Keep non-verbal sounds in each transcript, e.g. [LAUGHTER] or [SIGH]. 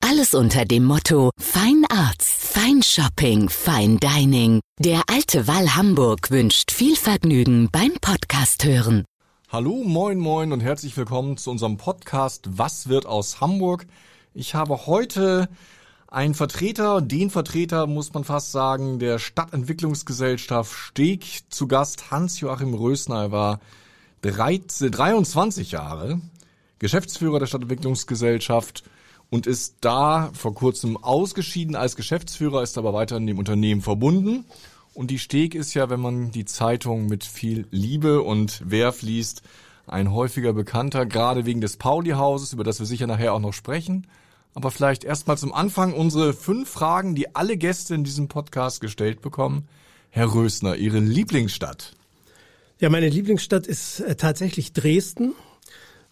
Alles unter dem Motto Fine Arts, Fine Shopping, Fine Dining. Der alte Wall Hamburg wünscht viel Vergnügen beim Podcast hören. Hallo, moin, moin und herzlich willkommen zu unserem Podcast Was wird aus Hamburg? Ich habe heute einen Vertreter, den Vertreter muss man fast sagen, der Stadtentwicklungsgesellschaft Steg zu Gast. Hans-Joachim Rösner war 13, 23 Jahre Geschäftsführer der Stadtentwicklungsgesellschaft und ist da vor kurzem ausgeschieden als Geschäftsführer, ist aber weiterhin dem Unternehmen verbunden. Und die Steg ist ja, wenn man die Zeitung mit viel Liebe und Werf liest, ein häufiger Bekannter, gerade wegen des Pauli-Hauses, über das wir sicher nachher auch noch sprechen. Aber vielleicht erstmal zum Anfang unsere fünf Fragen, die alle Gäste in diesem Podcast gestellt bekommen. Herr Rösner, Ihre Lieblingsstadt? Ja, meine Lieblingsstadt ist äh, tatsächlich Dresden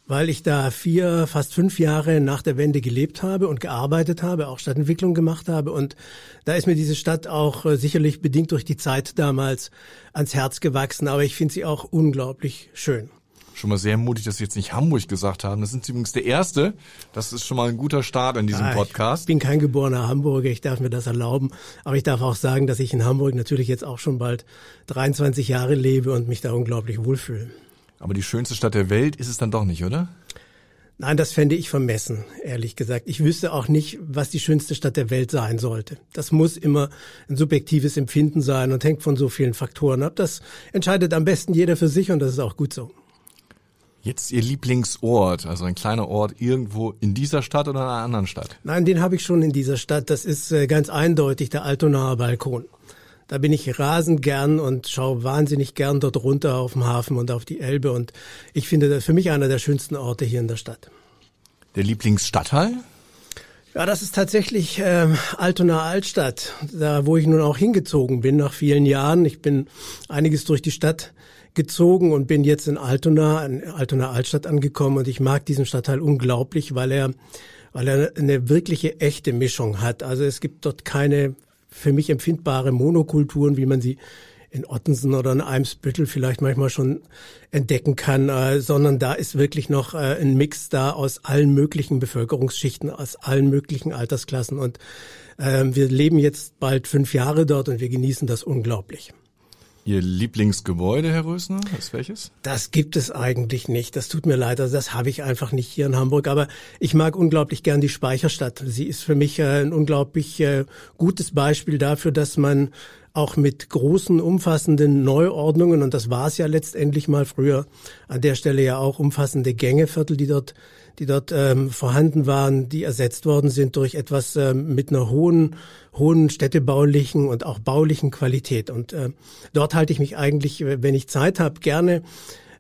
weil ich da vier, fast fünf Jahre nach der Wende gelebt habe und gearbeitet habe, auch Stadtentwicklung gemacht habe. Und da ist mir diese Stadt auch äh, sicherlich bedingt durch die Zeit damals ans Herz gewachsen. Aber ich finde sie auch unglaublich schön. Schon mal sehr mutig, dass Sie jetzt nicht Hamburg gesagt haben. Das sind Sie übrigens der Erste. Das ist schon mal ein guter Start in diesem ah, Podcast. Ich bin kein geborener Hamburger, ich darf mir das erlauben. Aber ich darf auch sagen, dass ich in Hamburg natürlich jetzt auch schon bald 23 Jahre lebe und mich da unglaublich wohlfühle. Aber die schönste Stadt der Welt ist es dann doch nicht, oder? Nein, das fände ich vermessen, ehrlich gesagt. Ich wüsste auch nicht, was die schönste Stadt der Welt sein sollte. Das muss immer ein subjektives Empfinden sein und hängt von so vielen Faktoren ab. Das entscheidet am besten jeder für sich und das ist auch gut so. Jetzt Ihr Lieblingsort, also ein kleiner Ort irgendwo in dieser Stadt oder in einer anderen Stadt? Nein, den habe ich schon in dieser Stadt. Das ist äh, ganz eindeutig der Altonaer Balkon. Da bin ich rasend gern und schaue wahnsinnig gern dort runter auf den Hafen und auf die Elbe. Und ich finde das für mich einer der schönsten Orte hier in der Stadt. Der Lieblingsstadtteil? Ja, das ist tatsächlich ähm, Altona Altstadt, da wo ich nun auch hingezogen bin nach vielen Jahren. Ich bin einiges durch die Stadt gezogen und bin jetzt in Altona, in Altona Altstadt angekommen und ich mag diesen Stadtteil unglaublich, weil er weil er eine wirkliche echte Mischung hat. Also es gibt dort keine für mich empfindbare Monokulturen, wie man sie in Ottensen oder in Eimsbüttel vielleicht manchmal schon entdecken kann, äh, sondern da ist wirklich noch äh, ein Mix da aus allen möglichen Bevölkerungsschichten, aus allen möglichen Altersklassen. Und äh, wir leben jetzt bald fünf Jahre dort und wir genießen das unglaublich. Ihr Lieblingsgebäude, Herr Rösner, ist welches? Das gibt es eigentlich nicht. Das tut mir leid. Also das habe ich einfach nicht hier in Hamburg. Aber ich mag unglaublich gern die Speicherstadt. Sie ist für mich äh, ein unglaublich äh, gutes Beispiel dafür, dass man auch mit großen, umfassenden Neuordnungen, und das war es ja letztendlich mal früher, an der Stelle ja auch umfassende Gängeviertel, die dort die dort ähm, vorhanden waren, die ersetzt worden sind durch etwas ähm, mit einer hohen, hohen städtebaulichen und auch baulichen Qualität. Und äh, dort halte ich mich eigentlich, wenn ich Zeit habe, gerne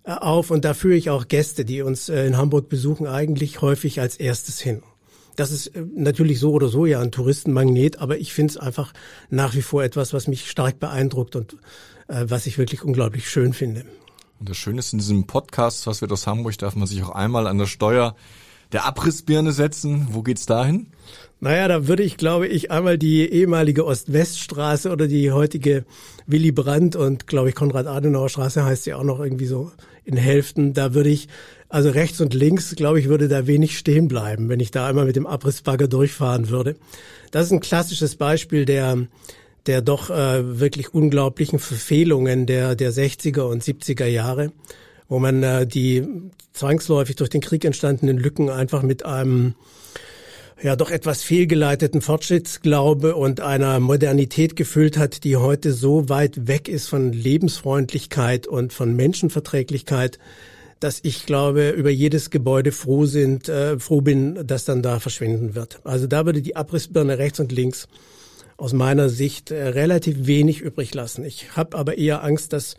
äh, auf und da führe ich auch Gäste, die uns äh, in Hamburg besuchen, eigentlich häufig als erstes hin. Das ist äh, natürlich so oder so ja ein Touristenmagnet, aber ich finde es einfach nach wie vor etwas, was mich stark beeindruckt und äh, was ich wirklich unglaublich schön finde. Und das Schöne ist in diesem Podcast, was wird aus Hamburg, darf man sich auch einmal an der Steuer der Abrissbirne setzen. Wo geht's dahin? Naja, da würde ich, glaube ich, einmal die ehemalige Ost-West-Straße oder die heutige Willy Brandt und, glaube ich, Konrad-Adenauer-Straße heißt sie auch noch irgendwie so in Hälften. Da würde ich, also rechts und links, glaube ich, würde da wenig stehen bleiben, wenn ich da einmal mit dem Abrissbagger durchfahren würde. Das ist ein klassisches Beispiel der, der doch äh, wirklich unglaublichen Verfehlungen der, der 60er und 70er Jahre, wo man äh, die zwangsläufig durch den Krieg entstandenen Lücken einfach mit einem ja doch etwas fehlgeleiteten Fortschrittsglaube und einer Modernität gefüllt hat, die heute so weit weg ist von Lebensfreundlichkeit und von Menschenverträglichkeit, dass ich glaube, über jedes Gebäude froh sind, äh, froh bin, dass dann da verschwinden wird. Also da würde die Abrissbirne rechts und links aus meiner Sicht äh, relativ wenig übrig lassen. Ich habe aber eher Angst, dass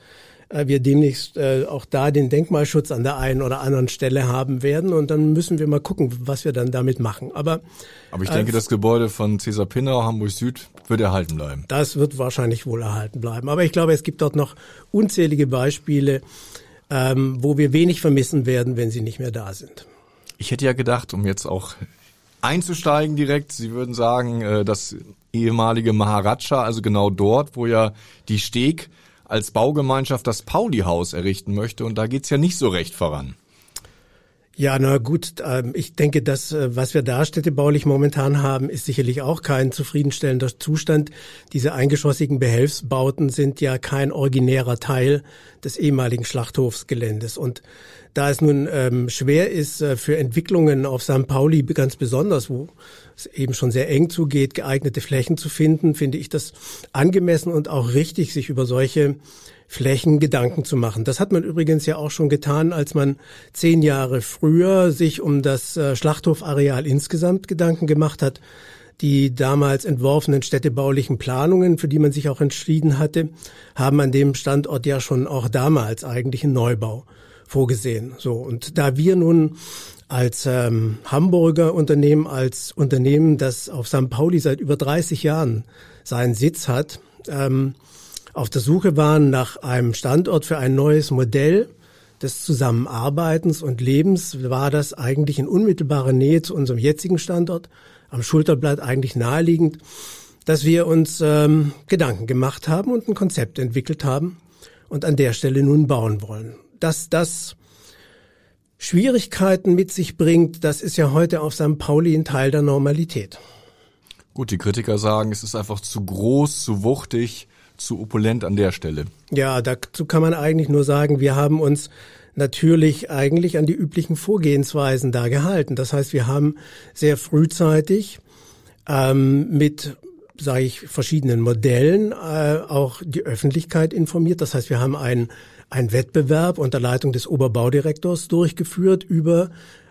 wir demnächst äh, auch da den Denkmalschutz an der einen oder anderen Stelle haben werden. Und dann müssen wir mal gucken, was wir dann damit machen. Aber, Aber ich denke, äh, das Gebäude von Cäsar Pinnau, Hamburg Süd, wird erhalten bleiben. Das wird wahrscheinlich wohl erhalten bleiben. Aber ich glaube, es gibt dort noch unzählige Beispiele, ähm, wo wir wenig vermissen werden, wenn sie nicht mehr da sind. Ich hätte ja gedacht, um jetzt auch einzusteigen direkt, Sie würden sagen, äh, das ehemalige Maharaja, also genau dort, wo ja die Steg als Baugemeinschaft das Pauli-Haus errichten möchte und da geht's ja nicht so recht voran. Ja, na gut, ähm, ich denke, das, äh, was wir da städtebaulich momentan haben, ist sicherlich auch kein zufriedenstellender Zustand. Diese eingeschossigen Behelfsbauten sind ja kein originärer Teil des ehemaligen Schlachthofsgeländes. Und da es nun ähm, schwer ist, äh, für Entwicklungen auf St. Pauli ganz besonders, wo es eben schon sehr eng zugeht, geeignete Flächen zu finden, finde ich das angemessen und auch richtig, sich über solche Flächen Gedanken zu machen. Das hat man übrigens ja auch schon getan, als man zehn Jahre früher sich um das äh, Schlachthofareal insgesamt Gedanken gemacht hat. Die damals entworfenen städtebaulichen Planungen, für die man sich auch entschieden hatte, haben an dem Standort ja schon auch damals eigentlich einen Neubau vorgesehen. So und da wir nun als ähm, Hamburger Unternehmen, als Unternehmen, das auf St. Pauli seit über 30 Jahren seinen Sitz hat, ähm, auf der Suche waren nach einem Standort für ein neues Modell des Zusammenarbeitens und Lebens, war das eigentlich in unmittelbarer Nähe zu unserem jetzigen Standort am Schulterblatt eigentlich naheliegend, dass wir uns ähm, Gedanken gemacht haben und ein Konzept entwickelt haben und an der Stelle nun bauen wollen. Dass das Schwierigkeiten mit sich bringt, das ist ja heute auf St. Pauli ein Teil der Normalität. Gut, die Kritiker sagen, es ist einfach zu groß, zu wuchtig, zu opulent an der Stelle? Ja, dazu kann man eigentlich nur sagen, wir haben uns natürlich eigentlich an die üblichen Vorgehensweisen da gehalten. Das heißt, wir haben sehr frühzeitig ähm, mit sage ich, verschiedenen Modellen äh, auch die Öffentlichkeit informiert. Das heißt, wir haben einen, einen Wettbewerb unter Leitung des Oberbaudirektors durchgeführt über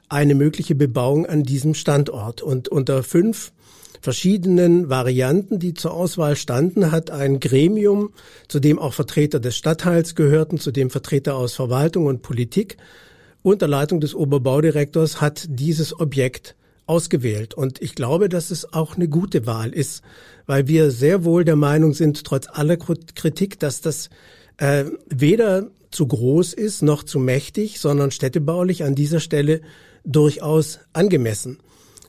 eine mögliche Bebauung an diesem Standort. Und unter fünf verschiedenen Varianten, die zur Auswahl standen, hat ein Gremium, zu dem auch Vertreter des Stadtteils gehörten, zu dem Vertreter aus Verwaltung und Politik, unter Leitung des Oberbaudirektors hat dieses Objekt ausgewählt. Und ich glaube, dass es auch eine gute Wahl ist, weil wir sehr wohl der Meinung sind, trotz aller Kritik, dass das äh, weder zu groß ist noch zu mächtig, sondern städtebaulich an dieser Stelle durchaus angemessen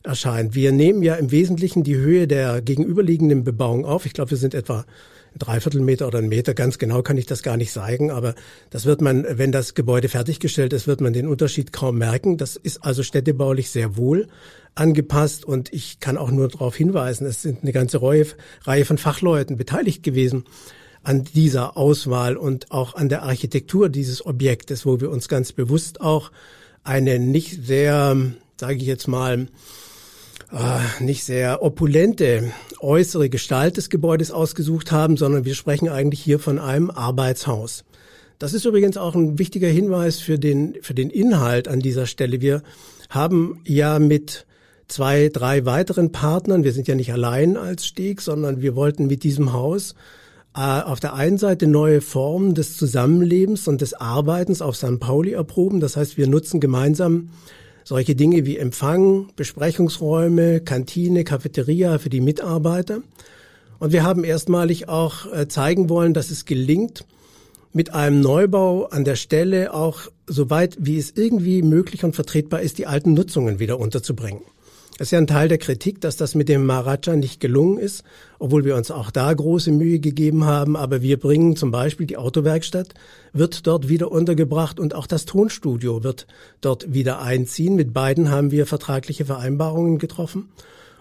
erscheint. Wir nehmen ja im Wesentlichen die Höhe der gegenüberliegenden Bebauung auf. Ich glaube, wir sind etwa ein Dreiviertelmeter oder ein Meter. Ganz genau kann ich das gar nicht sagen, aber das wird man, wenn das Gebäude fertiggestellt ist, wird man den Unterschied kaum merken. Das ist also städtebaulich sehr wohl angepasst und ich kann auch nur darauf hinweisen, es sind eine ganze Reihe von Fachleuten beteiligt gewesen an dieser Auswahl und auch an der Architektur dieses Objektes, wo wir uns ganz bewusst auch eine nicht sehr, sage ich jetzt mal, äh, nicht sehr opulente äußere Gestalt des Gebäudes ausgesucht haben, sondern wir sprechen eigentlich hier von einem Arbeitshaus. Das ist übrigens auch ein wichtiger Hinweis für den, für den Inhalt an dieser Stelle. Wir haben ja mit zwei, drei weiteren Partnern, wir sind ja nicht allein als Steg, sondern wir wollten mit diesem Haus äh, auf der einen Seite neue Formen des Zusammenlebens und des Arbeitens auf St. Pauli erproben. Das heißt, wir nutzen gemeinsam solche Dinge wie Empfang, Besprechungsräume, Kantine, Cafeteria für die Mitarbeiter. Und wir haben erstmalig auch äh, zeigen wollen, dass es gelingt, mit einem Neubau an der Stelle auch so weit wie es irgendwie möglich und vertretbar ist, die alten Nutzungen wieder unterzubringen. Das ist ja ein Teil der Kritik, dass das mit dem Maharaja nicht gelungen ist, obwohl wir uns auch da große Mühe gegeben haben. Aber wir bringen zum Beispiel die Autowerkstatt, wird dort wieder untergebracht und auch das Tonstudio wird dort wieder einziehen. Mit beiden haben wir vertragliche Vereinbarungen getroffen.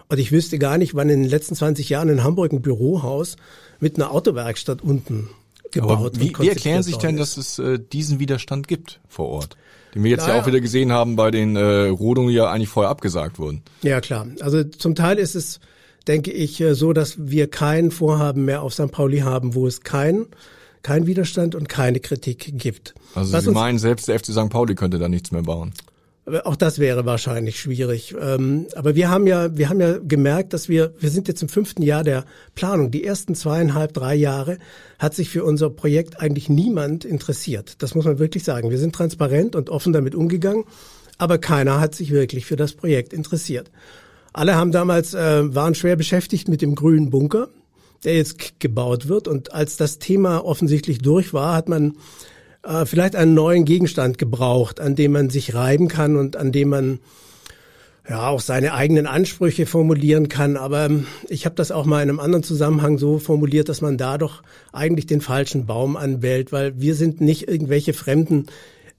Und ich wüsste gar nicht, wann in den letzten 20 Jahren in Hamburg ein Bürohaus mit einer Autowerkstatt unten gebaut Aber wie, wie erklären sich denn, dass es äh, diesen Widerstand gibt vor Ort? Den wir jetzt naja. ja auch wieder gesehen haben bei den äh, Rodungen, die ja eigentlich vorher abgesagt wurden. Ja, klar. Also zum Teil ist es, denke ich, äh, so, dass wir kein Vorhaben mehr auf St. Pauli haben, wo es kein kein Widerstand und keine Kritik gibt. Also Was Sie meinen, selbst der FC St. Pauli könnte da nichts mehr bauen? Auch das wäre wahrscheinlich schwierig. Ähm, aber wir haben ja, wir haben ja gemerkt, dass wir, wir sind jetzt im fünften Jahr der Planung. Die ersten zweieinhalb, drei Jahre hat sich für unser Projekt eigentlich niemand interessiert. Das muss man wirklich sagen. Wir sind transparent und offen damit umgegangen, aber keiner hat sich wirklich für das Projekt interessiert. Alle haben damals, äh, waren schwer beschäftigt mit dem grünen Bunker, der jetzt gebaut wird. Und als das Thema offensichtlich durch war, hat man äh, vielleicht einen neuen Gegenstand gebraucht, an dem man sich reiben kann und an dem man ja auch seine eigenen Ansprüche formulieren kann. Aber ähm, ich habe das auch mal in einem anderen Zusammenhang so formuliert, dass man da doch eigentlich den falschen Baum anwählt, weil wir sind nicht irgendwelche fremden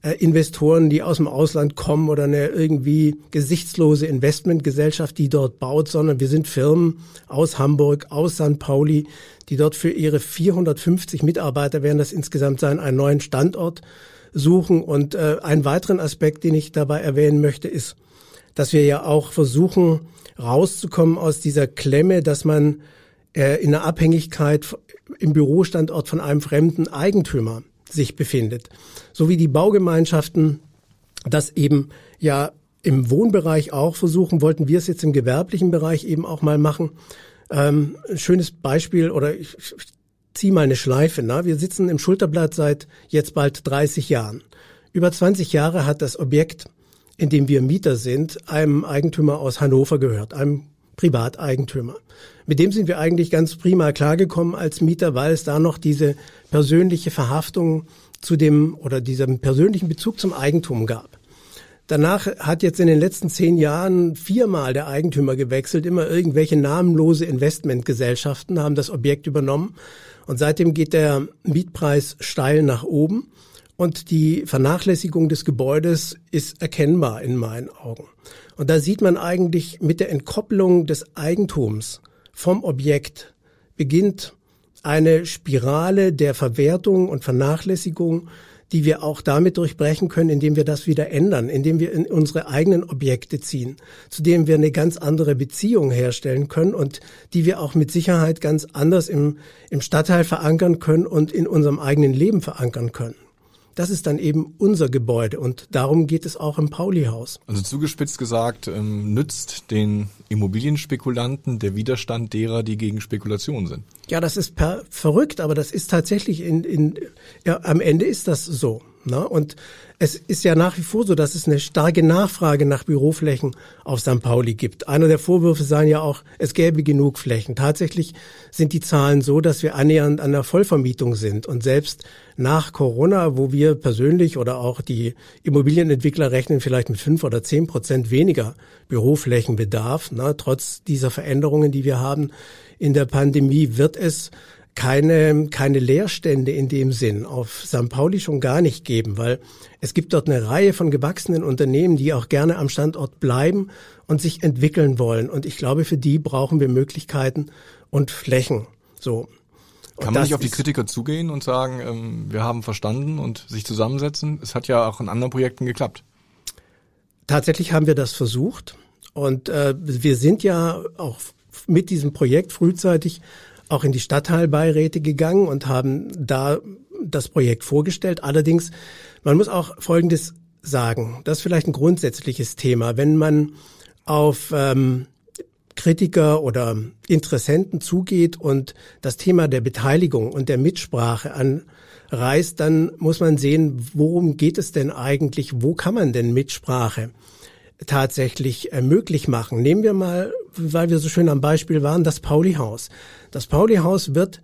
äh, Investoren, die aus dem Ausland kommen oder eine irgendwie gesichtslose Investmentgesellschaft, die dort baut, sondern wir sind Firmen aus Hamburg, aus St. Pauli, die dort für ihre 450 Mitarbeiter werden das insgesamt sein, einen neuen Standort suchen. Und äh, einen weiteren Aspekt, den ich dabei erwähnen möchte, ist, dass wir ja auch versuchen, rauszukommen aus dieser Klemme, dass man äh, in einer Abhängigkeit im Bürostandort von einem fremden Eigentümer sich befindet. So wie die Baugemeinschaften das eben ja im Wohnbereich auch versuchen, wollten wir es jetzt im gewerblichen Bereich eben auch mal machen. Ähm, ein schönes Beispiel oder ich, ich ziehe mal eine Schleife. Na? Wir sitzen im Schulterblatt seit jetzt bald 30 Jahren. Über 20 Jahre hat das Objekt, in dem wir Mieter sind, einem Eigentümer aus Hannover gehört, einem Privateigentümer. Mit dem sind wir eigentlich ganz prima klargekommen als Mieter, weil es da noch diese persönliche Verhaftung zu dem oder diesem persönlichen Bezug zum Eigentum gab. Danach hat jetzt in den letzten zehn Jahren viermal der Eigentümer gewechselt. Immer irgendwelche namenlose Investmentgesellschaften haben das Objekt übernommen. Und seitdem geht der Mietpreis steil nach oben. Und die Vernachlässigung des Gebäudes ist erkennbar in meinen Augen. Und da sieht man eigentlich mit der Entkopplung des Eigentums vom Objekt beginnt eine Spirale der Verwertung und Vernachlässigung, die wir auch damit durchbrechen können, indem wir das wieder ändern, indem wir in unsere eigenen Objekte ziehen, zu denen wir eine ganz andere Beziehung herstellen können und die wir auch mit Sicherheit ganz anders im, im Stadtteil verankern können und in unserem eigenen Leben verankern können. Das ist dann eben unser Gebäude und darum geht es auch im Pauli-Haus. Also zugespitzt gesagt, ähm, nützt den Immobilienspekulanten der Widerstand derer, die gegen Spekulation sind. Ja, das ist per verrückt, aber das ist tatsächlich in, in ja, am Ende ist das so. Ne? Und es ist ja nach wie vor so, dass es eine starke Nachfrage nach Büroflächen auf St. Pauli gibt. Einer der Vorwürfe seien ja auch, es gäbe genug Flächen. Tatsächlich sind die Zahlen so, dass wir annähernd an der Vollvermietung sind. Und selbst nach Corona, wo wir persönlich oder auch die Immobilienentwickler rechnen vielleicht mit fünf oder zehn Prozent weniger Büroflächenbedarf, na, trotz dieser Veränderungen, die wir haben in der Pandemie, wird es keine, keine Leerstände in dem Sinn auf St. Pauli schon gar nicht geben, weil es gibt dort eine Reihe von gewachsenen Unternehmen, die auch gerne am Standort bleiben und sich entwickeln wollen. Und ich glaube, für die brauchen wir Möglichkeiten und Flächen. So. Und Kann man nicht auf die Kritiker zugehen und sagen, ähm, wir haben verstanden und sich zusammensetzen? Es hat ja auch in anderen Projekten geklappt. Tatsächlich haben wir das versucht und äh, wir sind ja auch mit diesem Projekt frühzeitig auch in die Stadtteilbeiräte gegangen und haben da das Projekt vorgestellt. Allerdings, man muss auch Folgendes sagen. Das ist vielleicht ein grundsätzliches Thema. Wenn man auf ähm, Kritiker oder Interessenten zugeht und das Thema der Beteiligung und der Mitsprache anreißt, dann muss man sehen, worum geht es denn eigentlich? Wo kann man denn Mitsprache tatsächlich äh, möglich machen. Nehmen wir mal, weil wir so schön am Beispiel waren, das Pauli-Haus. Das Pauli-Haus wird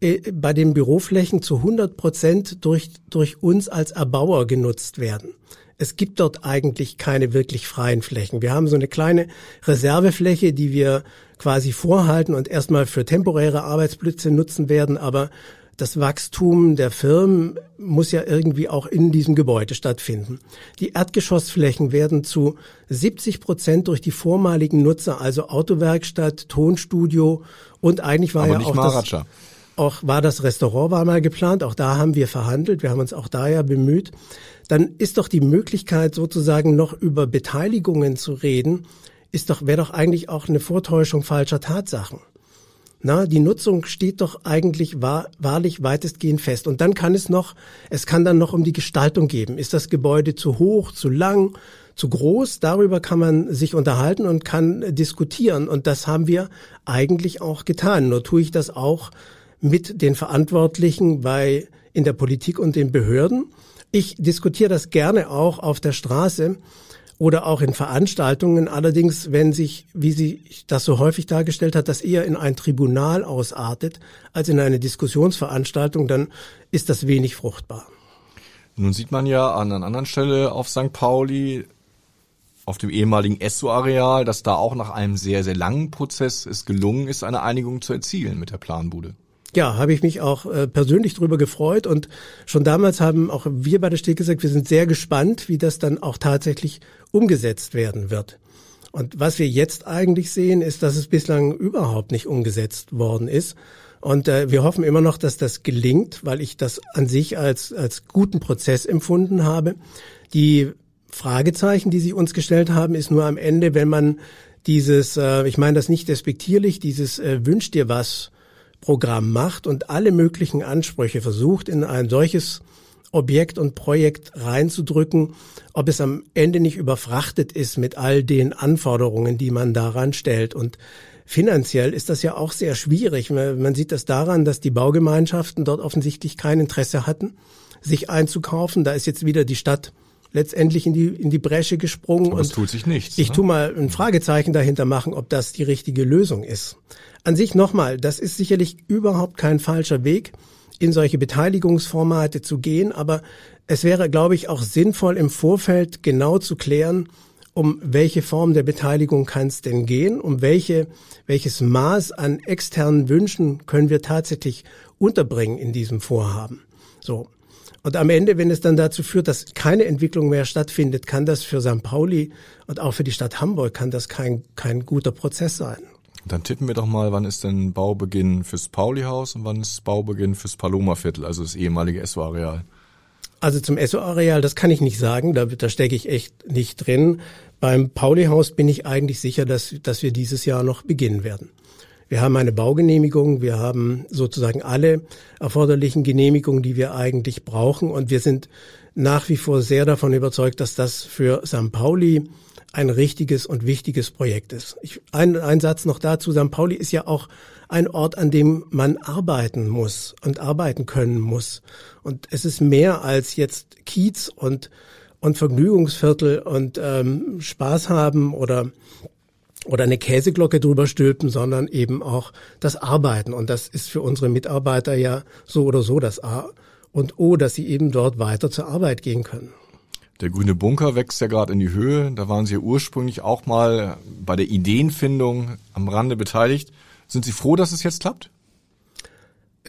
äh, bei den Büroflächen zu 100 Prozent durch, durch uns als Erbauer genutzt werden. Es gibt dort eigentlich keine wirklich freien Flächen. Wir haben so eine kleine Reservefläche, die wir quasi vorhalten und erstmal für temporäre Arbeitsplätze nutzen werden, aber das Wachstum der Firmen muss ja irgendwie auch in diesem Gebäude stattfinden. Die Erdgeschossflächen werden zu 70 Prozent durch die vormaligen Nutzer, also Autowerkstatt, Tonstudio und eigentlich war Aber ja auch Maharaja. das, auch war das Restaurant war mal geplant, auch da haben wir verhandelt, wir haben uns auch da ja bemüht. Dann ist doch die Möglichkeit sozusagen noch über Beteiligungen zu reden, ist doch wäre doch eigentlich auch eine Vortäuschung falscher Tatsachen. Na, die Nutzung steht doch eigentlich wahr, wahrlich weitestgehend fest. Und dann kann es noch, es kann dann noch um die Gestaltung geben. Ist das Gebäude zu hoch, zu lang, zu groß. Darüber kann man sich unterhalten und kann diskutieren. Und das haben wir eigentlich auch getan. Nur tue ich das auch mit den Verantwortlichen bei, in der Politik und den Behörden. Ich diskutiere das gerne auch auf der Straße oder auch in Veranstaltungen. Allerdings, wenn sich, wie sie das so häufig dargestellt hat, das eher in ein Tribunal ausartet als in eine Diskussionsveranstaltung, dann ist das wenig fruchtbar. Nun sieht man ja an einer anderen Stelle auf St. Pauli, auf dem ehemaligen Esso-Areal, dass da auch nach einem sehr, sehr langen Prozess es gelungen ist, eine Einigung zu erzielen mit der Planbude. Ja, habe ich mich auch äh, persönlich darüber gefreut und schon damals haben auch wir bei der Steg gesagt, wir sind sehr gespannt, wie das dann auch tatsächlich umgesetzt werden wird. Und was wir jetzt eigentlich sehen, ist, dass es bislang überhaupt nicht umgesetzt worden ist. Und äh, wir hoffen immer noch, dass das gelingt, weil ich das an sich als, als guten Prozess empfunden habe. Die Fragezeichen, die Sie uns gestellt haben, ist nur am Ende, wenn man dieses, äh, ich meine das nicht despektierlich, dieses äh, Wünsch dir was Programm macht und alle möglichen Ansprüche versucht, in ein solches Objekt und Projekt reinzudrücken, ob es am Ende nicht überfrachtet ist mit all den Anforderungen, die man daran stellt. Und finanziell ist das ja auch sehr schwierig. Man sieht das daran, dass die Baugemeinschaften dort offensichtlich kein Interesse hatten, sich einzukaufen. Da ist jetzt wieder die Stadt letztendlich in die, in die Bresche gesprungen. Aber es tut sich nichts. Ich ne? tu mal ein Fragezeichen dahinter machen, ob das die richtige Lösung ist. An sich nochmal, das ist sicherlich überhaupt kein falscher Weg, in solche Beteiligungsformate zu gehen, aber es wäre, glaube ich, auch sinnvoll im Vorfeld genau zu klären, um welche Form der Beteiligung kann es denn gehen, um welche, welches Maß an externen Wünschen können wir tatsächlich unterbringen in diesem Vorhaben. So. Und am Ende, wenn es dann dazu führt, dass keine Entwicklung mehr stattfindet, kann das für St. Pauli und auch für die Stadt Hamburg kann das kein, kein guter Prozess sein. Dann tippen wir doch mal, wann ist denn Baubeginn fürs Pauli-Haus und wann ist Baubeginn fürs Paloma-Viertel, also das ehemalige Esso-Areal? Also zum Esso-Areal, das kann ich nicht sagen, da, da stecke ich echt nicht drin. Beim Pauli-Haus bin ich eigentlich sicher, dass, dass wir dieses Jahr noch beginnen werden. Wir haben eine Baugenehmigung, wir haben sozusagen alle erforderlichen Genehmigungen, die wir eigentlich brauchen und wir sind nach wie vor sehr davon überzeugt, dass das für St. Pauli ein richtiges und wichtiges Projekt ist. Ich, ein, ein Satz noch dazu. St. Pauli ist ja auch ein Ort, an dem man arbeiten muss und arbeiten können muss. Und es ist mehr als jetzt Kiez und, und Vergnügungsviertel und ähm, Spaß haben oder oder eine Käseglocke drüber stülpen, sondern eben auch das Arbeiten. Und das ist für unsere Mitarbeiter ja so oder so das A und O, dass sie eben dort weiter zur Arbeit gehen können. Der grüne Bunker wächst ja gerade in die Höhe. Da waren Sie ja ursprünglich auch mal bei der Ideenfindung am Rande beteiligt. Sind Sie froh, dass es jetzt klappt?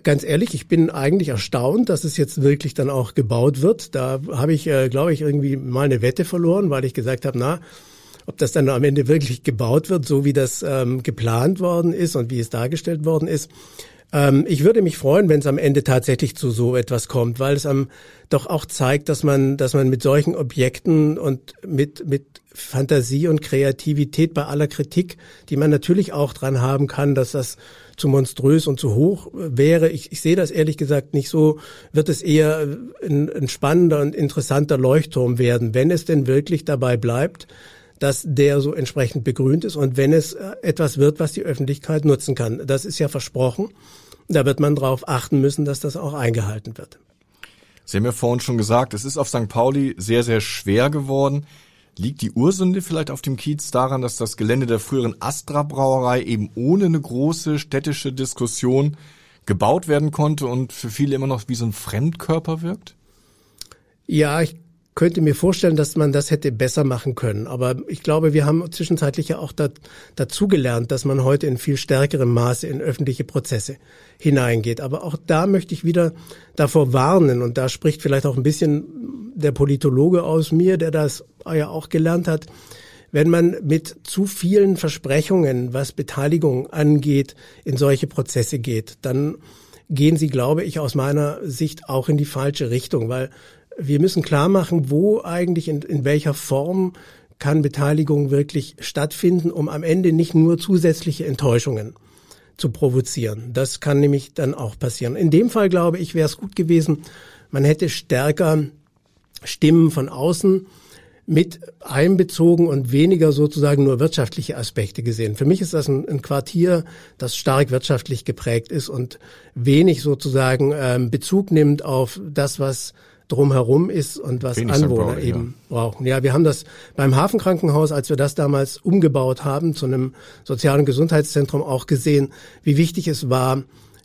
Ganz ehrlich, ich bin eigentlich erstaunt, dass es jetzt wirklich dann auch gebaut wird. Da habe ich, äh, glaube ich, irgendwie mal eine Wette verloren, weil ich gesagt habe, na, ob das dann am Ende wirklich gebaut wird, so wie das ähm, geplant worden ist und wie es dargestellt worden ist. Ähm, ich würde mich freuen, wenn es am Ende tatsächlich zu so etwas kommt, weil es am doch auch zeigt, dass man, dass man mit solchen Objekten und mit mit Fantasie und Kreativität bei aller Kritik, die man natürlich auch dran haben kann, dass das zu monströs und zu hoch wäre. Ich, ich sehe das ehrlich gesagt nicht so. Wird es eher ein, ein spannender und interessanter Leuchtturm werden, wenn es denn wirklich dabei bleibt, dass der so entsprechend begrünt ist und wenn es äh, etwas wird, was die Öffentlichkeit nutzen kann. Das ist ja versprochen. Da wird man darauf achten müssen, dass das auch eingehalten wird. Sie haben ja vorhin schon gesagt, es ist auf St. Pauli sehr, sehr schwer geworden. Liegt die Ursünde vielleicht auf dem Kiez daran, dass das Gelände der früheren Astra Brauerei eben ohne eine große städtische Diskussion gebaut werden konnte und für viele immer noch wie so ein Fremdkörper wirkt? Ja, ich könnte mir vorstellen, dass man das hätte besser machen können. Aber ich glaube, wir haben zwischenzeitlich ja auch da, dazugelernt, dass man heute in viel stärkerem Maße in öffentliche Prozesse hineingeht. Aber auch da möchte ich wieder davor warnen, und da spricht vielleicht auch ein bisschen der Politologe aus mir, der das ja auch gelernt hat, wenn man mit zu vielen Versprechungen, was Beteiligung angeht, in solche Prozesse geht, dann gehen sie, glaube ich, aus meiner Sicht auch in die falsche Richtung, weil wir müssen klar machen, wo eigentlich, in, in welcher Form kann Beteiligung wirklich stattfinden, um am Ende nicht nur zusätzliche Enttäuschungen zu provozieren. Das kann nämlich dann auch passieren. In dem Fall, glaube ich, wäre es gut gewesen, man hätte stärker Stimmen von außen mit einbezogen und weniger sozusagen nur wirtschaftliche Aspekte gesehen. Für mich ist das ein, ein Quartier, das stark wirtschaftlich geprägt ist und wenig sozusagen ähm, Bezug nimmt auf das, was drumherum ist und was Wenig Anwohner Pauli, eben ja. brauchen. Ja, wir haben das beim Hafenkrankenhaus, als wir das damals umgebaut haben zu einem sozialen Gesundheitszentrum auch gesehen, wie wichtig es war,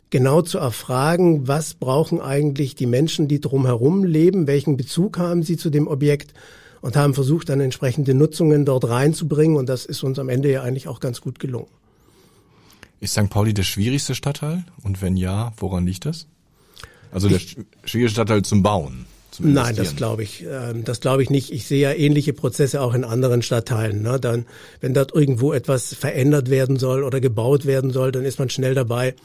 genau zu erfragen, was brauchen eigentlich die Menschen, die drumherum leben, welchen Bezug haben sie zu dem Objekt und haben versucht, dann entsprechende Nutzungen dort reinzubringen und das ist uns am Ende ja eigentlich auch ganz gut gelungen. Ist St. Pauli der schwierigste Stadtteil? Und wenn ja, woran liegt das? Also der schwierigste Stadtteil zum Bauen. Nein, das glaube ich, ähm, das glaube ich nicht. Ich sehe ja ähnliche Prozesse auch in anderen Stadtteilen. Ne? Dann, wenn dort irgendwo etwas verändert werden soll oder gebaut werden soll, dann ist man schnell dabei,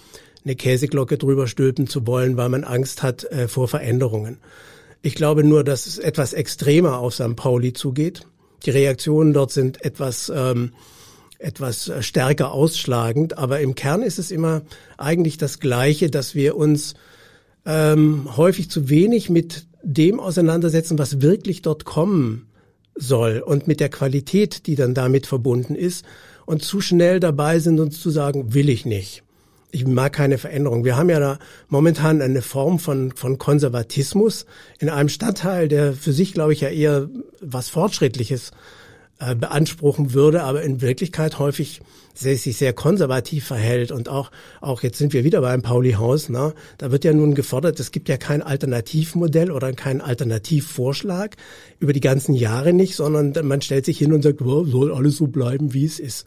eine Käseglocke drüber stülpen zu wollen, weil man Angst hat äh, vor Veränderungen. Ich glaube nur, dass es etwas extremer auf St. Pauli zugeht. Die Reaktionen dort sind etwas ähm, etwas stärker ausschlagend, aber im Kern ist es immer eigentlich das Gleiche, dass wir uns ähm, häufig zu wenig mit dem auseinandersetzen, was wirklich dort kommen soll und mit der Qualität, die dann damit verbunden ist und zu schnell dabei sind, uns zu sagen, will ich nicht. Ich mag keine Veränderung. Wir haben ja da momentan eine Form von, von Konservatismus in einem Stadtteil, der für sich, glaube ich, ja eher was Fortschrittliches äh, beanspruchen würde, aber in Wirklichkeit häufig sehr, sich sehr konservativ verhält und auch, auch jetzt sind wir wieder beim Pauli-Haus, ne? da wird ja nun gefordert, es gibt ja kein Alternativmodell oder keinen Alternativvorschlag über die ganzen Jahre nicht, sondern man stellt sich hin und sagt, oh, soll alles so bleiben, wie es ist.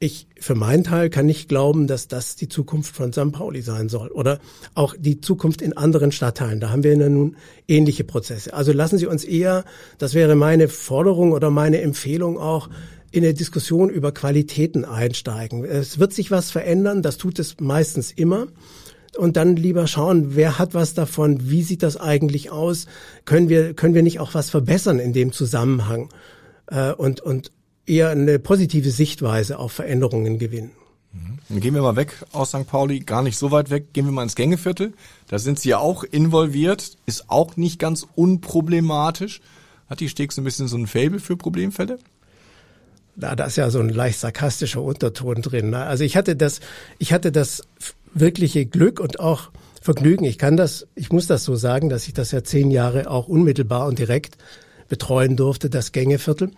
Ich für meinen Teil kann nicht glauben, dass das die Zukunft von St. Pauli sein soll oder auch die Zukunft in anderen Stadtteilen. Da haben wir ja nun ähnliche Prozesse. Also lassen Sie uns eher, das wäre meine Forderung oder meine Empfehlung auch, in der Diskussion über Qualitäten einsteigen. Es wird sich was verändern, das tut es meistens immer. Und dann lieber schauen, wer hat was davon, wie sieht das eigentlich aus, können wir, können wir nicht auch was verbessern in dem Zusammenhang äh, und, und eher eine positive Sichtweise auf Veränderungen gewinnen. Mhm. Dann gehen wir mal weg aus St. Pauli, gar nicht so weit weg, gehen wir mal ins Gängeviertel. Da sind Sie ja auch involviert, ist auch nicht ganz unproblematisch. Hat die Steg so ein bisschen so ein Fable für Problemfälle? Da, da ist ja so ein leicht sarkastischer Unterton drin. Ne? Also ich hatte das, ich hatte das wirkliche Glück und auch Vergnügen. Ich kann das, ich muss das so sagen, dass ich das ja zehn Jahre auch unmittelbar und direkt betreuen durfte, das Gängeviertel.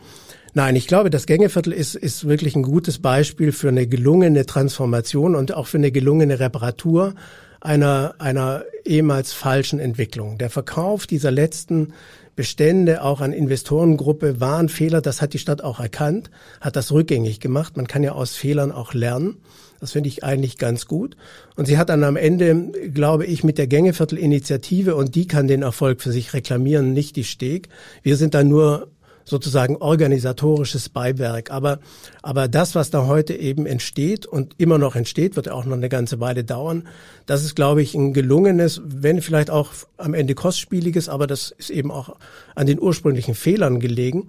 Nein, ich glaube, das Gängeviertel ist, ist wirklich ein gutes Beispiel für eine gelungene Transformation und auch für eine gelungene Reparatur einer, einer ehemals falschen Entwicklung. Der Verkauf dieser letzten Bestände auch an Investorengruppe waren Fehler, das hat die Stadt auch erkannt, hat das rückgängig gemacht. Man kann ja aus Fehlern auch lernen. Das finde ich eigentlich ganz gut. Und sie hat dann am Ende, glaube ich, mit der Gängeviertel-Initiative, und die kann den Erfolg für sich reklamieren, nicht die Steg. Wir sind da nur sozusagen organisatorisches Beiwerk. Aber, aber das, was da heute eben entsteht und immer noch entsteht, wird auch noch eine ganze Weile dauern. Das ist, glaube ich, ein gelungenes, wenn vielleicht auch am Ende kostspieliges, aber das ist eben auch an den ursprünglichen Fehlern gelegen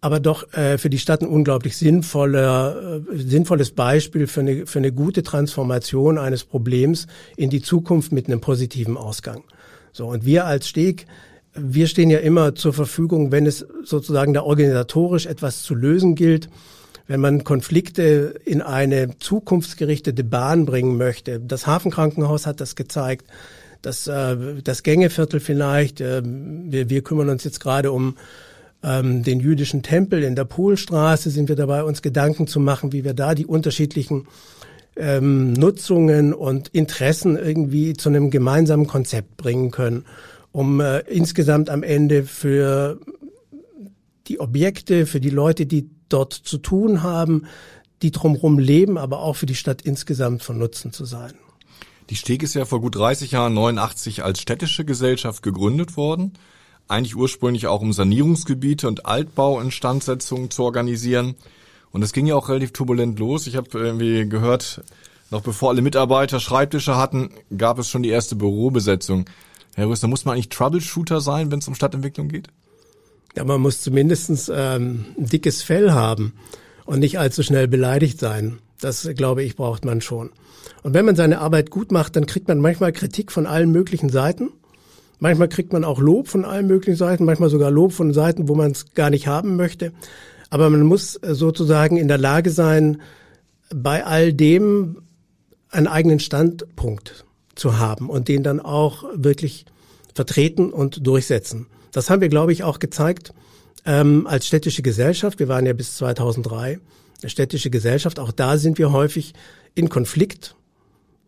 aber doch äh, für die Stadt ein unglaublich sinnvoller, äh, sinnvolles Beispiel für eine, für eine gute Transformation eines Problems in die Zukunft mit einem positiven Ausgang. So, und wir als Steg wir stehen ja immer zur Verfügung, wenn es sozusagen da organisatorisch etwas zu lösen gilt, wenn man Konflikte in eine zukunftsgerichtete Bahn bringen möchte. Das Hafenkrankenhaus hat das gezeigt, das, äh, das Gängeviertel vielleicht. Äh, wir, wir kümmern uns jetzt gerade um ähm, den jüdischen Tempel in der Polstraße, sind wir dabei, uns Gedanken zu machen, wie wir da die unterschiedlichen ähm, Nutzungen und Interessen irgendwie zu einem gemeinsamen Konzept bringen können um äh, insgesamt am Ende für die Objekte, für die Leute, die dort zu tun haben, die drumherum leben, aber auch für die Stadt insgesamt von Nutzen zu sein. Die Steg ist ja vor gut 30 Jahren 89 als städtische Gesellschaft gegründet worden. Eigentlich ursprünglich auch um Sanierungsgebiete und Altbauinstandsetzungen zu organisieren. Und es ging ja auch relativ turbulent los. Ich habe irgendwie gehört, noch bevor alle Mitarbeiter Schreibtische hatten, gab es schon die erste Bürobesetzung. Herr Röster, muss man eigentlich Troubleshooter sein, wenn es um Stadtentwicklung geht? Ja, man muss zumindestens ähm, ein dickes Fell haben und nicht allzu schnell beleidigt sein. Das, glaube ich, braucht man schon. Und wenn man seine Arbeit gut macht, dann kriegt man manchmal Kritik von allen möglichen Seiten. Manchmal kriegt man auch Lob von allen möglichen Seiten, manchmal sogar Lob von Seiten, wo man es gar nicht haben möchte. Aber man muss äh, sozusagen in der Lage sein, bei all dem einen eigenen Standpunkt zu haben und den dann auch wirklich vertreten und durchsetzen. Das haben wir, glaube ich, auch gezeigt ähm, als städtische Gesellschaft. Wir waren ja bis 2003 eine städtische Gesellschaft. Auch da sind wir häufig in Konflikt,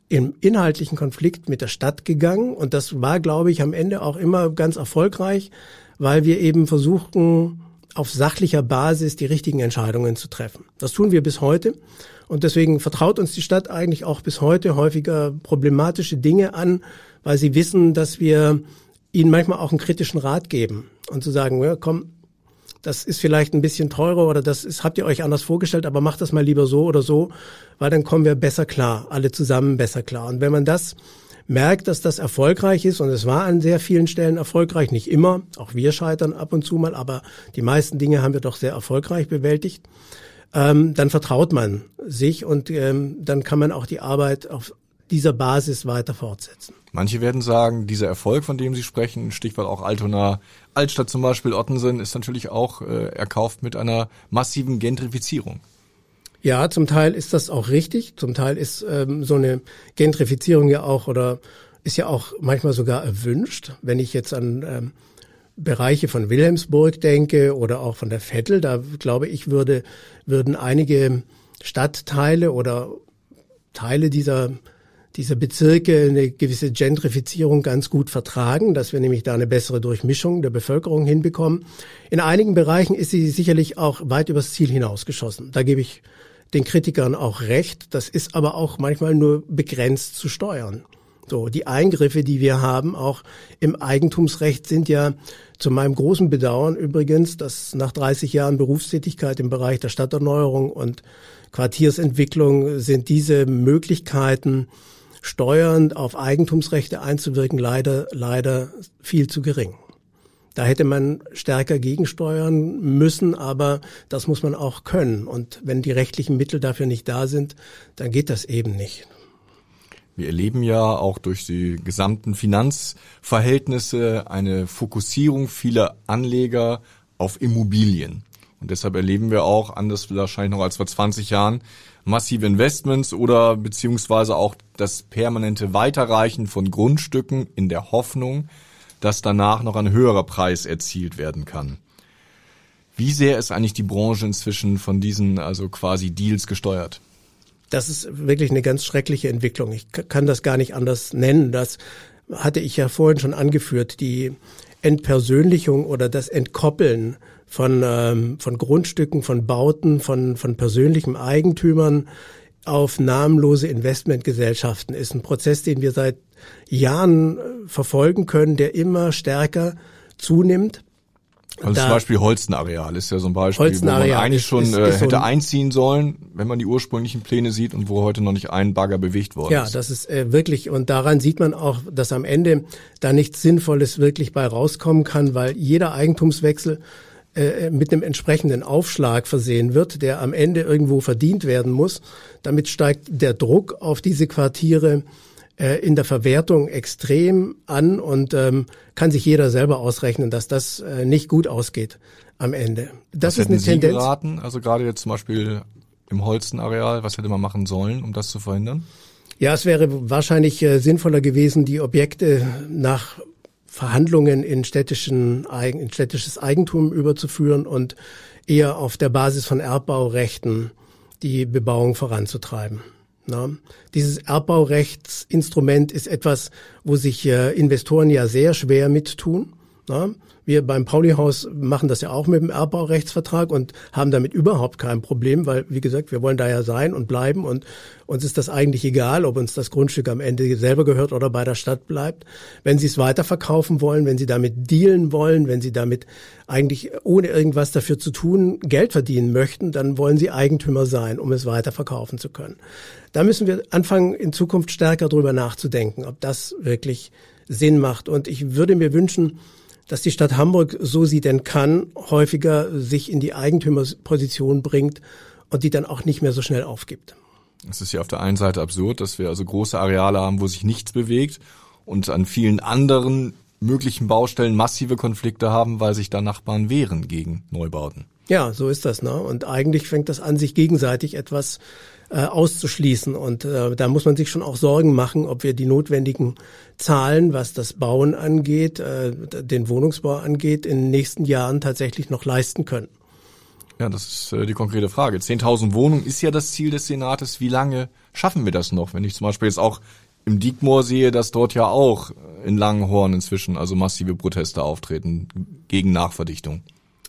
im inhaltlichen Konflikt mit der Stadt gegangen. Und das war, glaube ich, am Ende auch immer ganz erfolgreich, weil wir eben versuchten, auf sachlicher Basis die richtigen Entscheidungen zu treffen. Das tun wir bis heute. Und deswegen vertraut uns die Stadt eigentlich auch bis heute häufiger problematische Dinge an, weil sie wissen, dass wir ihnen manchmal auch einen kritischen Rat geben und zu sagen, ja, komm, das ist vielleicht ein bisschen teurer oder das ist, habt ihr euch anders vorgestellt, aber macht das mal lieber so oder so, weil dann kommen wir besser klar, alle zusammen besser klar. Und wenn man das merkt, dass das erfolgreich ist und es war an sehr vielen Stellen erfolgreich, nicht immer, auch wir scheitern ab und zu mal, aber die meisten Dinge haben wir doch sehr erfolgreich bewältigt, ähm, dann vertraut man sich und ähm, dann kann man auch die Arbeit auf dieser Basis weiter fortsetzen. Manche werden sagen, dieser Erfolg, von dem Sie sprechen, Stichwort auch Altona, Altstadt zum Beispiel, Ottensen, ist natürlich auch äh, erkauft mit einer massiven Gentrifizierung. Ja, zum Teil ist das auch richtig. Zum Teil ist ähm, so eine Gentrifizierung ja auch oder ist ja auch manchmal sogar erwünscht. Wenn ich jetzt an ähm, Bereiche von Wilhelmsburg denke oder auch von der Vettel, da glaube ich, würde, würden einige Stadtteile oder Teile dieser dieser Bezirke eine gewisse Gentrifizierung ganz gut vertragen, dass wir nämlich da eine bessere Durchmischung der Bevölkerung hinbekommen. In einigen Bereichen ist sie sicherlich auch weit übers Ziel hinausgeschossen. Da gebe ich den Kritikern auch recht. Das ist aber auch manchmal nur begrenzt zu steuern. So, die Eingriffe, die wir haben, auch im Eigentumsrecht sind ja zu meinem großen Bedauern übrigens, dass nach 30 Jahren Berufstätigkeit im Bereich der Stadterneuerung und Quartiersentwicklung sind diese Möglichkeiten, steuernd auf Eigentumsrechte einzuwirken, leider, leider viel zu gering. Da hätte man stärker gegensteuern müssen, aber das muss man auch können. Und wenn die rechtlichen Mittel dafür nicht da sind, dann geht das eben nicht. Wir erleben ja auch durch die gesamten Finanzverhältnisse eine Fokussierung vieler Anleger auf Immobilien. Und deshalb erleben wir auch, anders wahrscheinlich noch als vor 20 Jahren, massive Investments oder beziehungsweise auch das permanente Weiterreichen von Grundstücken in der Hoffnung, dass danach noch ein höherer Preis erzielt werden kann. Wie sehr ist eigentlich die Branche inzwischen von diesen also quasi Deals gesteuert? Das ist wirklich eine ganz schreckliche Entwicklung. Ich kann das gar nicht anders nennen. Das hatte ich ja vorhin schon angeführt. Die Entpersönlichung oder das Entkoppeln von, ähm, von Grundstücken, von Bauten, von, von persönlichen Eigentümern auf namenlose Investmentgesellschaften ist ein Prozess, den wir seit Jahren äh, verfolgen können, der immer stärker zunimmt. Also da, zum Beispiel Holstenareal ist ja so ein Beispiel, wo man eigentlich schon ist, äh, ist hätte so ein, einziehen sollen, wenn man die ursprünglichen Pläne sieht und wo heute noch nicht ein Bagger bewegt worden ja, ist. Ja, das ist äh, wirklich, und daran sieht man auch, dass am Ende da nichts Sinnvolles wirklich bei rauskommen kann, weil jeder Eigentumswechsel äh, mit einem entsprechenden Aufschlag versehen wird, der am Ende irgendwo verdient werden muss. Damit steigt der Druck auf diese Quartiere äh, in der Verwertung extrem an und ähm, kann sich jeder selber ausrechnen, dass das äh, nicht gut ausgeht am Ende. Das was ist eine Sie Tendenz. Geraten? Also gerade jetzt zum Beispiel im Holstenareal, was hätte man machen sollen, um das zu verhindern? Ja, es wäre wahrscheinlich äh, sinnvoller gewesen, die Objekte nach Verhandlungen in, städtischen, in städtisches Eigentum überzuführen und eher auf der Basis von Erbbaurechten die Bebauung voranzutreiben. Na, dieses Erbbaurechtsinstrument ist etwas, wo sich äh, Investoren ja sehr schwer mittun. Na, wir beim Pauli-Haus machen das ja auch mit dem Erbbaurechtsvertrag und haben damit überhaupt kein Problem, weil, wie gesagt, wir wollen da ja sein und bleiben und uns ist das eigentlich egal, ob uns das Grundstück am Ende selber gehört oder bei der Stadt bleibt. Wenn Sie es weiterverkaufen wollen, wenn Sie damit dealen wollen, wenn Sie damit eigentlich ohne irgendwas dafür zu tun Geld verdienen möchten, dann wollen Sie Eigentümer sein, um es weiterverkaufen zu können. Da müssen wir anfangen, in Zukunft stärker drüber nachzudenken, ob das wirklich Sinn macht. Und ich würde mir wünschen, dass die Stadt Hamburg, so sie denn kann, häufiger sich in die Eigentümerposition bringt und die dann auch nicht mehr so schnell aufgibt. Es ist ja auf der einen Seite absurd, dass wir also große Areale haben, wo sich nichts bewegt und an vielen anderen möglichen Baustellen massive Konflikte haben, weil sich da Nachbarn wehren gegen Neubauten. Ja, so ist das. Ne? Und eigentlich fängt das an, sich gegenseitig etwas äh, auszuschließen. Und äh, da muss man sich schon auch Sorgen machen, ob wir die notwendigen Zahlen, was das Bauen angeht, äh, den Wohnungsbau angeht, in den nächsten Jahren tatsächlich noch leisten können. Ja, das ist äh, die konkrete Frage. 10.000 Wohnungen ist ja das Ziel des Senates. Wie lange schaffen wir das noch? Wenn ich zum Beispiel jetzt auch im Diekmoor sehe, dass dort ja auch in Langenhorn inzwischen also massive Proteste auftreten gegen Nachverdichtung.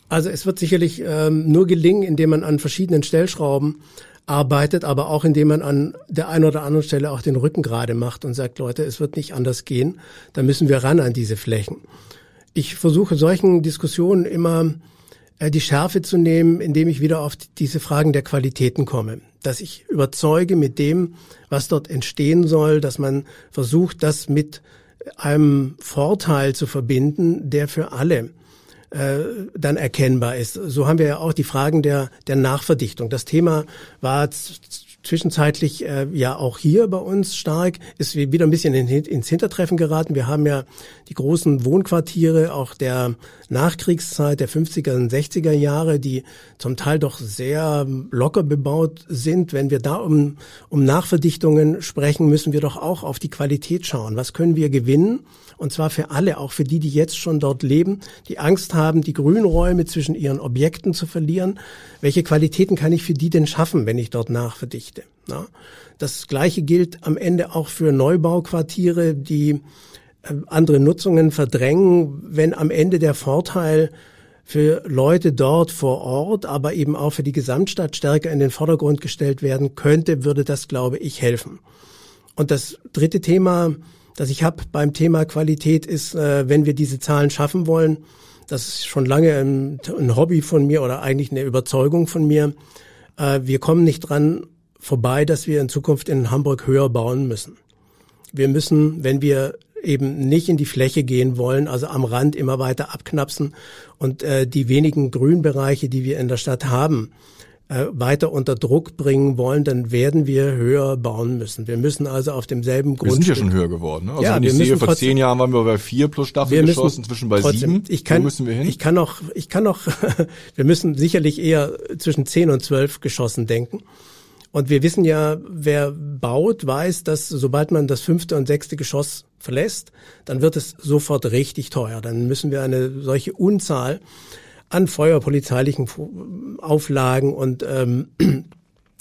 Also es wird sicherlich ähm, nur gelingen, indem man an verschiedenen Stellschrauben arbeitet, aber auch indem man an der einen oder anderen Stelle auch den Rücken gerade macht und sagt, Leute, es wird nicht anders gehen, da müssen wir ran an diese Flächen. Ich versuche solchen Diskussionen immer äh, die Schärfe zu nehmen, indem ich wieder auf diese Fragen der Qualitäten komme. Dass ich überzeuge mit dem, was dort entstehen soll, dass man versucht, das mit einem Vorteil zu verbinden, der für alle äh, dann erkennbar ist. So haben wir ja auch die Fragen der, der Nachverdichtung. Das Thema war zwischenzeitlich äh, ja auch hier bei uns stark, ist wieder ein bisschen in, ins Hintertreffen geraten. Wir haben ja die großen Wohnquartiere auch der Nachkriegszeit der 50er und 60er Jahre, die zum Teil doch sehr locker bebaut sind. Wenn wir da um, um Nachverdichtungen sprechen, müssen wir doch auch auf die Qualität schauen. Was können wir gewinnen? Und zwar für alle, auch für die, die jetzt schon dort leben, die Angst haben, die Grünräume zwischen ihren Objekten zu verlieren. Welche Qualitäten kann ich für die denn schaffen, wenn ich dort nachverdichte? Na? Das Gleiche gilt am Ende auch für Neubauquartiere, die äh, andere Nutzungen verdrängen, wenn am Ende der Vorteil für Leute dort vor Ort, aber eben auch für die Gesamtstadt stärker in den Vordergrund gestellt werden könnte, würde das, glaube ich, helfen. Und das dritte Thema, das ich habe beim Thema Qualität, ist, äh, wenn wir diese Zahlen schaffen wollen, das ist schon lange ein, ein Hobby von mir oder eigentlich eine Überzeugung von mir, äh, wir kommen nicht dran vorbei, dass wir in Zukunft in Hamburg höher bauen müssen. Wir müssen, wenn wir eben nicht in die Fläche gehen wollen, also am Rand immer weiter abknapsen und äh, die wenigen Grünbereiche, die wir in der Stadt haben, weiter unter Druck bringen wollen, dann werden wir höher bauen müssen. Wir müssen also auf demselben Grund. Wir sind ja schon höher geworden. Ne? Also ja, wenn ich sehe, vor zehn Jahren waren wir bei vier plus Staffelgeschoss, inzwischen bei trotzdem, sieben. Ich kann, Wo müssen wir hin? Ich kann noch, ich kann noch, [LAUGHS] wir müssen sicherlich eher zwischen zehn und zwölf Geschossen denken. Und wir wissen ja, wer baut, weiß, dass sobald man das fünfte und sechste Geschoss verlässt, dann wird es sofort richtig teuer. Dann müssen wir eine solche Unzahl an feuerpolizeilichen Auflagen und ähm, [CLEARS THROAT]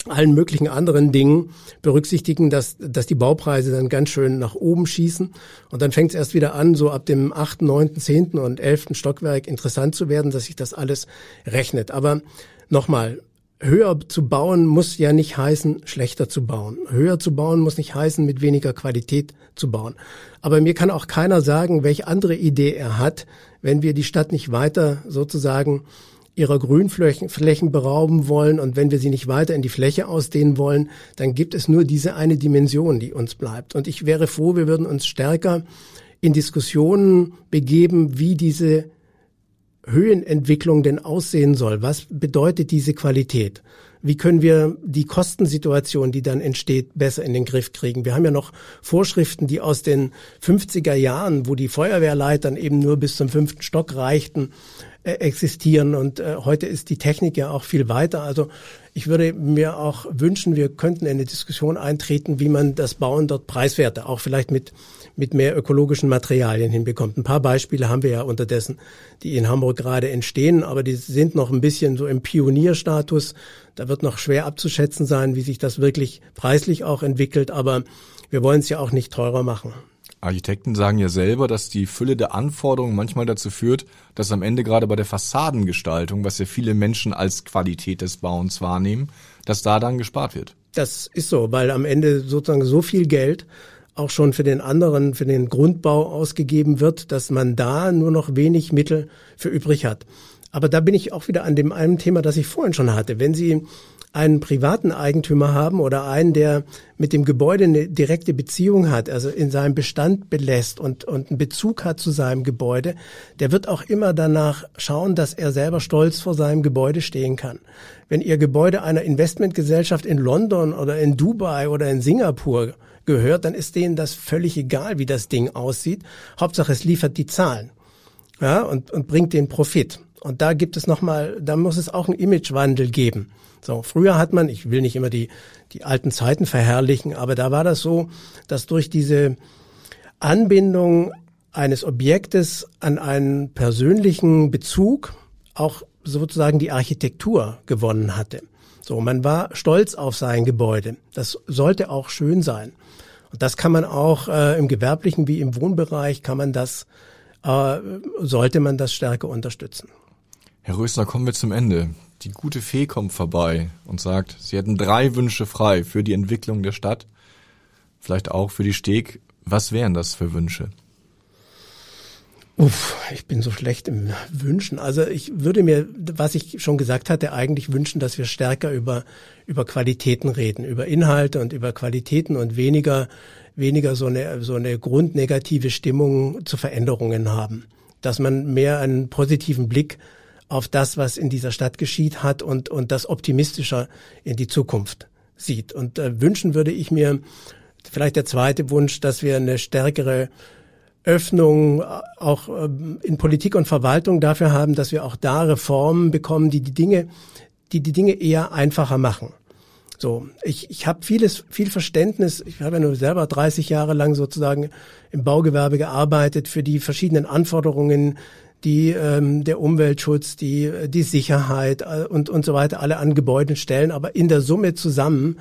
allen möglichen anderen Dingen berücksichtigen, dass, dass die Baupreise dann ganz schön nach oben schießen. Und dann fängt es erst wieder an, so ab dem achten, neunten, zehnten und elften Stockwerk interessant zu werden, dass sich das alles rechnet. Aber nochmal, höher zu bauen muss ja nicht heißen, schlechter zu bauen. Höher zu bauen muss nicht heißen, mit weniger Qualität zu bauen. Aber mir kann auch keiner sagen, welche andere Idee er hat, wenn wir die Stadt nicht weiter sozusagen ihrer Grünflächen Flächen berauben wollen und wenn wir sie nicht weiter in die Fläche ausdehnen wollen, dann gibt es nur diese eine Dimension, die uns bleibt. Und ich wäre froh, wir würden uns stärker in Diskussionen begeben, wie diese Höhenentwicklung denn aussehen soll. Was bedeutet diese Qualität? Wie können wir die Kostensituation, die dann entsteht, besser in den Griff kriegen? Wir haben ja noch Vorschriften, die aus den 50er Jahren, wo die Feuerwehrleitern eben nur bis zum fünften Stock reichten, äh, existieren. Und äh, heute ist die Technik ja auch viel weiter. Also ich würde mir auch wünschen, wir könnten in eine Diskussion eintreten, wie man das Bauen dort preiswerter, auch vielleicht mit mit mehr ökologischen Materialien hinbekommt. Ein paar Beispiele haben wir ja unterdessen, die in Hamburg gerade entstehen, aber die sind noch ein bisschen so im Pionierstatus. Da wird noch schwer abzuschätzen sein, wie sich das wirklich preislich auch entwickelt, aber wir wollen es ja auch nicht teurer machen. Architekten sagen ja selber, dass die Fülle der Anforderungen manchmal dazu führt, dass am Ende gerade bei der Fassadengestaltung, was ja viele Menschen als Qualität des Bauens wahrnehmen, dass da dann gespart wird. Das ist so, weil am Ende sozusagen so viel Geld auch schon für den anderen, für den Grundbau ausgegeben wird, dass man da nur noch wenig Mittel für übrig hat. Aber da bin ich auch wieder an dem einen Thema, das ich vorhin schon hatte. Wenn Sie einen privaten Eigentümer haben oder einen, der mit dem Gebäude eine direkte Beziehung hat, also in seinem Bestand belässt und, und einen Bezug hat zu seinem Gebäude, der wird auch immer danach schauen, dass er selber stolz vor seinem Gebäude stehen kann. Wenn Ihr Gebäude einer Investmentgesellschaft in London oder in Dubai oder in Singapur gehört, dann ist denen das völlig egal, wie das Ding aussieht. Hauptsache, es liefert die Zahlen ja, und, und bringt den Profit. Und da gibt es nochmal, da muss es auch einen Imagewandel geben. So, früher hat man, ich will nicht immer die, die alten Zeiten verherrlichen, aber da war das so, dass durch diese Anbindung eines Objektes an einen persönlichen Bezug auch sozusagen die Architektur gewonnen hatte. So, man war stolz auf sein Gebäude. Das sollte auch schön sein. Das kann man auch äh, im gewerblichen wie im Wohnbereich kann man das, äh, sollte man das stärker unterstützen. Herr Rösner, kommen wir zum Ende. Die gute Fee kommt vorbei und sagt, Sie hätten drei Wünsche frei für die Entwicklung der Stadt, vielleicht auch für die Steg. Was wären das für Wünsche? Uff, ich bin so schlecht im Wünschen. Also ich würde mir, was ich schon gesagt hatte, eigentlich wünschen, dass wir stärker über, über Qualitäten reden, über Inhalte und über Qualitäten und weniger, weniger so eine, so eine grundnegative Stimmung zu Veränderungen haben. Dass man mehr einen positiven Blick auf das, was in dieser Stadt geschieht hat und, und das optimistischer in die Zukunft sieht. Und äh, wünschen würde ich mir vielleicht der zweite Wunsch, dass wir eine stärkere Öffnung auch ähm, in Politik und Verwaltung dafür haben, dass wir auch da Reformen bekommen, die die Dinge, die die Dinge eher einfacher machen. So, ich, ich habe vieles, viel Verständnis. Ich habe ja nur selber 30 Jahre lang sozusagen im Baugewerbe gearbeitet für die verschiedenen Anforderungen, die ähm, der Umweltschutz, die die Sicherheit äh, und und so weiter alle an Gebäuden stellen. Aber in der Summe zusammen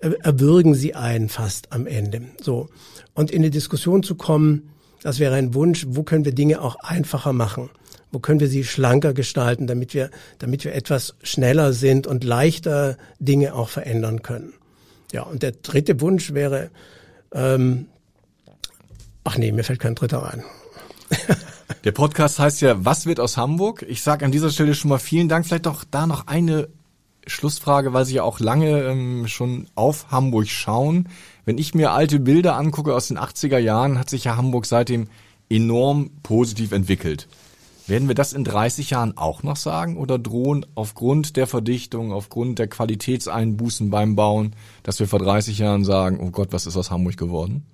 äh, erwürgen sie einen fast am Ende. So und in die Diskussion zu kommen das wäre ein Wunsch, wo können wir Dinge auch einfacher machen? Wo können wir sie schlanker gestalten, damit wir, damit wir etwas schneller sind und leichter Dinge auch verändern können? Ja, und der dritte Wunsch wäre, ähm, ach nee, mir fällt kein dritter ein. Der Podcast heißt ja, was wird aus Hamburg? Ich sage an dieser Stelle schon mal vielen Dank. Vielleicht doch da noch eine Schlussfrage, weil Sie ja auch lange ähm, schon auf Hamburg schauen. Wenn ich mir alte Bilder angucke aus den 80er Jahren, hat sich ja Hamburg seitdem enorm positiv entwickelt. Werden wir das in 30 Jahren auch noch sagen oder drohen aufgrund der Verdichtung, aufgrund der Qualitätseinbußen beim Bauen, dass wir vor 30 Jahren sagen, oh Gott, was ist aus Hamburg geworden?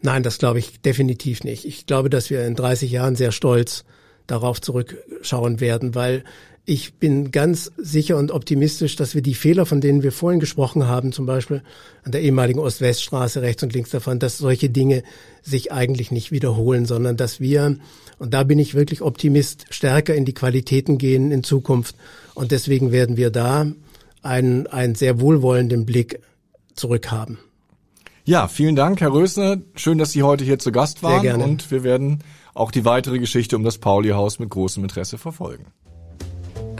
Nein, das glaube ich definitiv nicht. Ich glaube, dass wir in 30 Jahren sehr stolz darauf zurückschauen werden, weil ich bin ganz sicher und optimistisch, dass wir die Fehler, von denen wir vorhin gesprochen haben, zum Beispiel an der ehemaligen Ost-West-Straße rechts und links davon, dass solche Dinge sich eigentlich nicht wiederholen, sondern dass wir, und da bin ich wirklich Optimist, stärker in die Qualitäten gehen in Zukunft. Und deswegen werden wir da einen, einen sehr wohlwollenden Blick zurückhaben. Ja, vielen Dank, Herr Rösner. Schön, dass Sie heute hier zu Gast waren. Sehr gerne. Und wir werden auch die weitere Geschichte um das Pauli-Haus mit großem Interesse verfolgen.